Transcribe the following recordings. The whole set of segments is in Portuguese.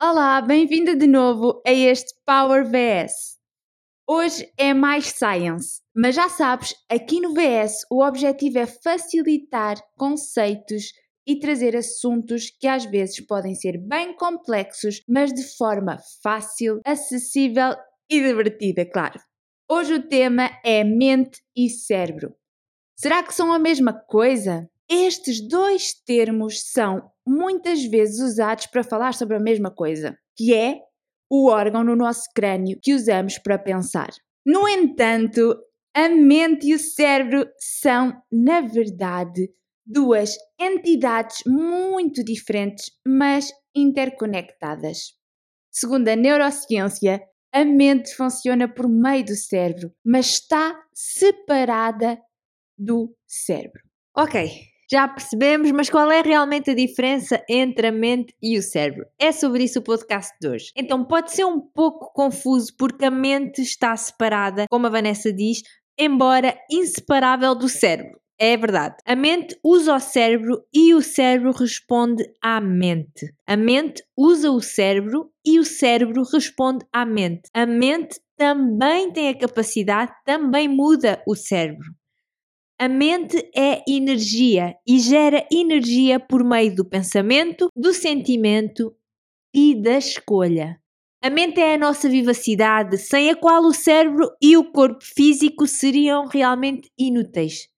Olá, bem-vinda de novo a este Power VS. Hoje é mais science, mas já sabes, aqui no VS o objetivo é facilitar conceitos e trazer assuntos que às vezes podem ser bem complexos, mas de forma fácil, acessível e divertida, claro. Hoje o tema é mente e cérebro. Será que são a mesma coisa? Estes dois termos são muitas vezes usados para falar sobre a mesma coisa, que é o órgão no nosso crânio que usamos para pensar. No entanto, a mente e o cérebro são, na verdade, duas entidades muito diferentes, mas interconectadas. Segundo a neurociência, a mente funciona por meio do cérebro, mas está separada do cérebro. Ok, já percebemos, mas qual é realmente a diferença entre a mente e o cérebro? É sobre isso o podcast de hoje. Então pode ser um pouco confuso porque a mente está separada, como a Vanessa diz, embora inseparável do cérebro. É verdade. A mente usa o cérebro e o cérebro responde à mente. A mente usa o cérebro e o cérebro responde à mente. A mente também tem a capacidade, também muda o cérebro. A mente é energia e gera energia por meio do pensamento, do sentimento e da escolha. A mente é a nossa vivacidade, sem a qual o cérebro e o corpo físico seriam realmente inúteis.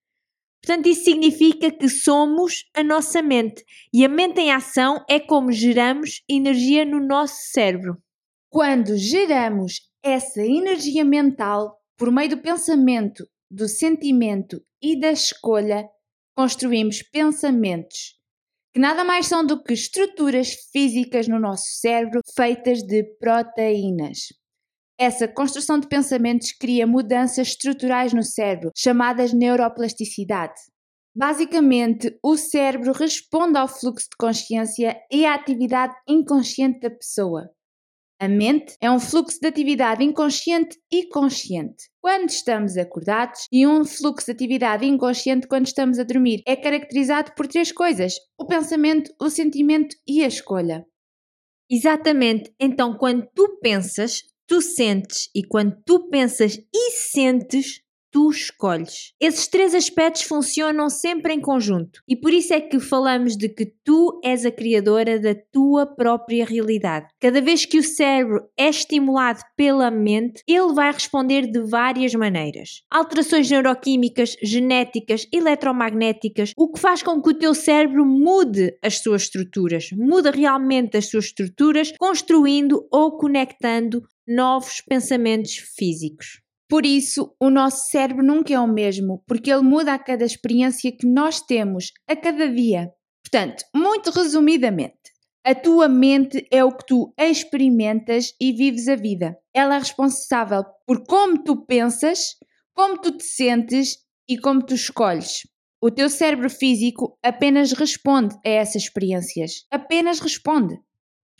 Portanto, isso significa que somos a nossa mente e a mente em ação é como geramos energia no nosso cérebro. Quando geramos essa energia mental por meio do pensamento do sentimento e da escolha, construímos pensamentos, que nada mais são do que estruturas físicas no nosso cérebro feitas de proteínas. Essa construção de pensamentos cria mudanças estruturais no cérebro, chamadas neuroplasticidade. Basicamente, o cérebro responde ao fluxo de consciência e à atividade inconsciente da pessoa. A mente é um fluxo de atividade inconsciente e consciente quando estamos acordados e um fluxo de atividade inconsciente quando estamos a dormir. É caracterizado por três coisas: o pensamento, o sentimento e a escolha. Exatamente. Então, quando tu pensas, tu sentes, e quando tu pensas e sentes, tu escolhes. Esses três aspectos funcionam sempre em conjunto e por isso é que falamos de que tu és a criadora da tua própria realidade. Cada vez que o cérebro é estimulado pela mente, ele vai responder de várias maneiras. Alterações neuroquímicas, genéticas, eletromagnéticas, o que faz com que o teu cérebro mude as suas estruturas, muda realmente as suas estruturas, construindo ou conectando novos pensamentos físicos. Por isso, o nosso cérebro nunca é o mesmo, porque ele muda a cada experiência que nós temos, a cada dia. Portanto, muito resumidamente, a tua mente é o que tu experimentas e vives a vida. Ela é responsável por como tu pensas, como tu te sentes e como tu escolhes. O teu cérebro físico apenas responde a essas experiências. Apenas responde.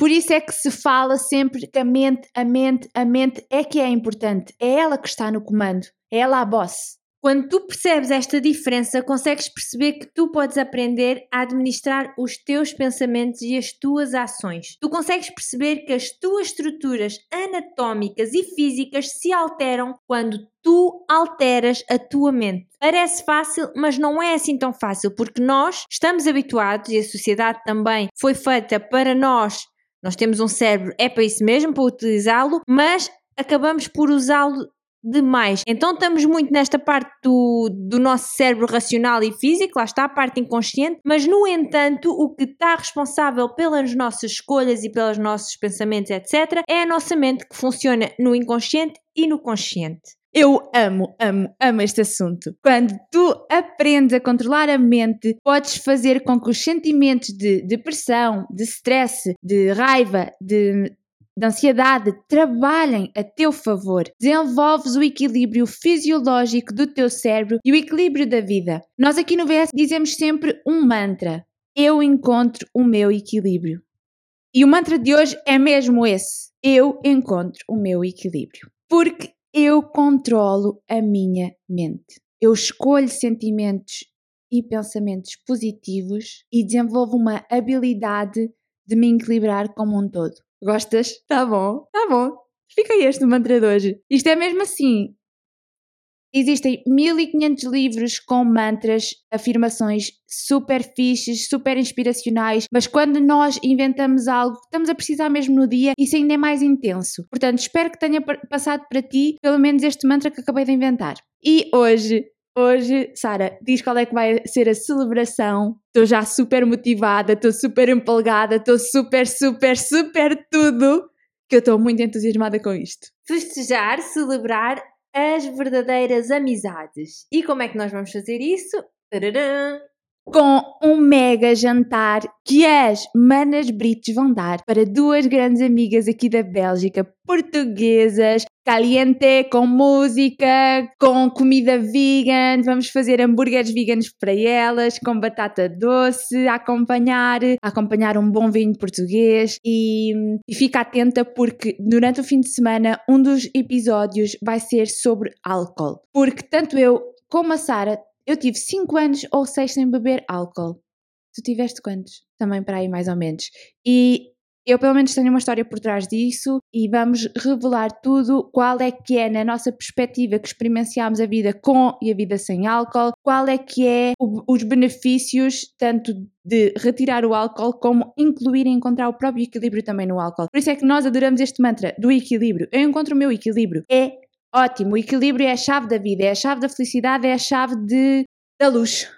Por isso é que se fala sempre que a mente, a mente, a mente é que é importante. É ela que está no comando. É ela a boss. Quando tu percebes esta diferença, consegues perceber que tu podes aprender a administrar os teus pensamentos e as tuas ações. Tu consegues perceber que as tuas estruturas anatómicas e físicas se alteram quando tu alteras a tua mente. Parece fácil, mas não é assim tão fácil, porque nós estamos habituados e a sociedade também foi feita para nós nós temos um cérebro, é para isso mesmo, para utilizá-lo, mas acabamos por usá-lo demais. Então estamos muito nesta parte do, do nosso cérebro racional e físico, lá está a parte inconsciente, mas no entanto o que está responsável pelas nossas escolhas e pelos nossos pensamentos, etc., é a nossa mente que funciona no inconsciente e no consciente. Eu amo, amo, amo este assunto. Quando tu aprendes a controlar a mente, podes fazer com que os sentimentos de depressão, de stress, de raiva, de, de ansiedade trabalhem a teu favor. Desenvolves o equilíbrio fisiológico do teu cérebro e o equilíbrio da vida. Nós aqui no VS dizemos sempre um mantra: Eu encontro o meu equilíbrio. E o mantra de hoje é mesmo esse: Eu encontro o meu equilíbrio. Porque eu controlo a minha mente. Eu escolho sentimentos e pensamentos positivos e desenvolvo uma habilidade de me equilibrar como um todo. Gostas? Tá bom, tá bom. Fica este mantra de hoje. Isto é mesmo assim. Existem 1500 livros com mantras, afirmações super fixes, super inspiracionais, mas quando nós inventamos algo que estamos a precisar mesmo no dia, isso ainda é mais intenso. Portanto, espero que tenha passado para ti pelo menos este mantra que acabei de inventar. E hoje Hoje, Sara, diz qual é que vai ser a celebração. Estou já super motivada, estou super empolgada, estou super, super, super tudo. Que eu estou muito entusiasmada com isto. Festejar, celebrar as verdadeiras amizades. E como é que nós vamos fazer isso? Tadadã! Com um mega jantar que as Manas Brites vão dar para duas grandes amigas aqui da Bélgica, portuguesas, caliente, com música, com comida vegan, vamos fazer hambúrgueres veganos para elas, com batata doce, a acompanhar, a acompanhar um bom vinho português. E, e fica atenta porque durante o fim de semana um dos episódios vai ser sobre álcool, porque tanto eu como a Sara eu tive 5 anos ou 6 sem beber álcool. Tu tiveste quantos? Também para aí, mais ou menos. E eu, pelo menos, tenho uma história por trás disso e vamos revelar tudo. Qual é que é, na nossa perspectiva, que experienciámos a vida com e a vida sem álcool, qual é que é o, os benefícios, tanto de retirar o álcool, como incluir e encontrar o próprio equilíbrio também no álcool. Por isso é que nós adoramos este mantra do equilíbrio. Eu encontro o meu equilíbrio. É Ótimo, o equilíbrio é a chave da vida, é a chave da felicidade, é a chave de, da luz.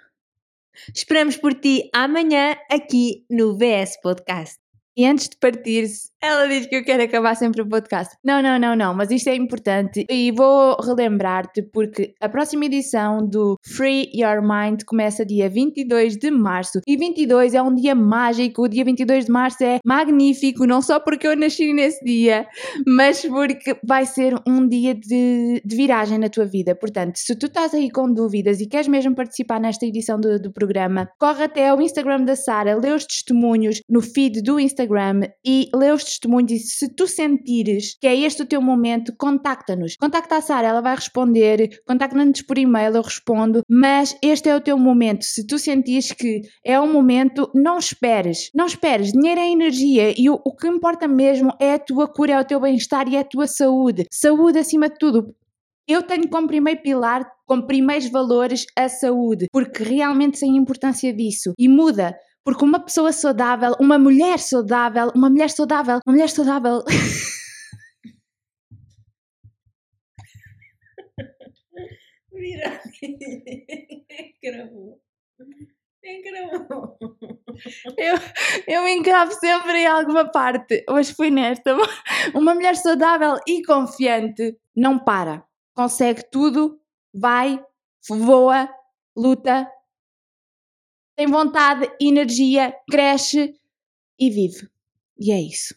Esperamos por ti amanhã aqui no VS Podcast. E antes de partir, ela diz que eu quero acabar sempre o podcast. Não, não, não, não, mas isto é importante e vou relembrar-te porque a próxima edição do Free Your Mind começa dia 22 de março e 22 é um dia mágico. O dia 22 de março é magnífico, não só porque eu nasci nesse dia, mas porque vai ser um dia de, de viragem na tua vida. Portanto, se tu estás aí com dúvidas e queres mesmo participar nesta edição do, do programa, corre até ao Instagram da Sara, lê os testemunhos no feed do Instagram Instagram e lê os testemunhos e se tu sentires que é este o teu momento, contacta-nos. Contacta a Sara, ela vai responder, contacta-nos por e-mail, eu respondo, mas este é o teu momento. Se tu sentires que é o momento, não esperes. Não esperes. Dinheiro é energia e o, o que importa mesmo é a tua cura, é o teu bem-estar e é a tua saúde. Saúde acima de tudo. Eu tenho como primeiro pilar, como primeiros valores, a saúde, porque realmente sei a importância disso. E muda. Porque uma pessoa saudável, uma mulher saudável, uma mulher saudável, uma mulher saudável. Vira. Encravou. Encravou. Eu, eu me encravo sempre em alguma parte. Hoje fui nesta. Uma mulher saudável e confiante não para. Consegue tudo, vai, voa, luta, tem vontade, energia, cresce e vive. E é isso.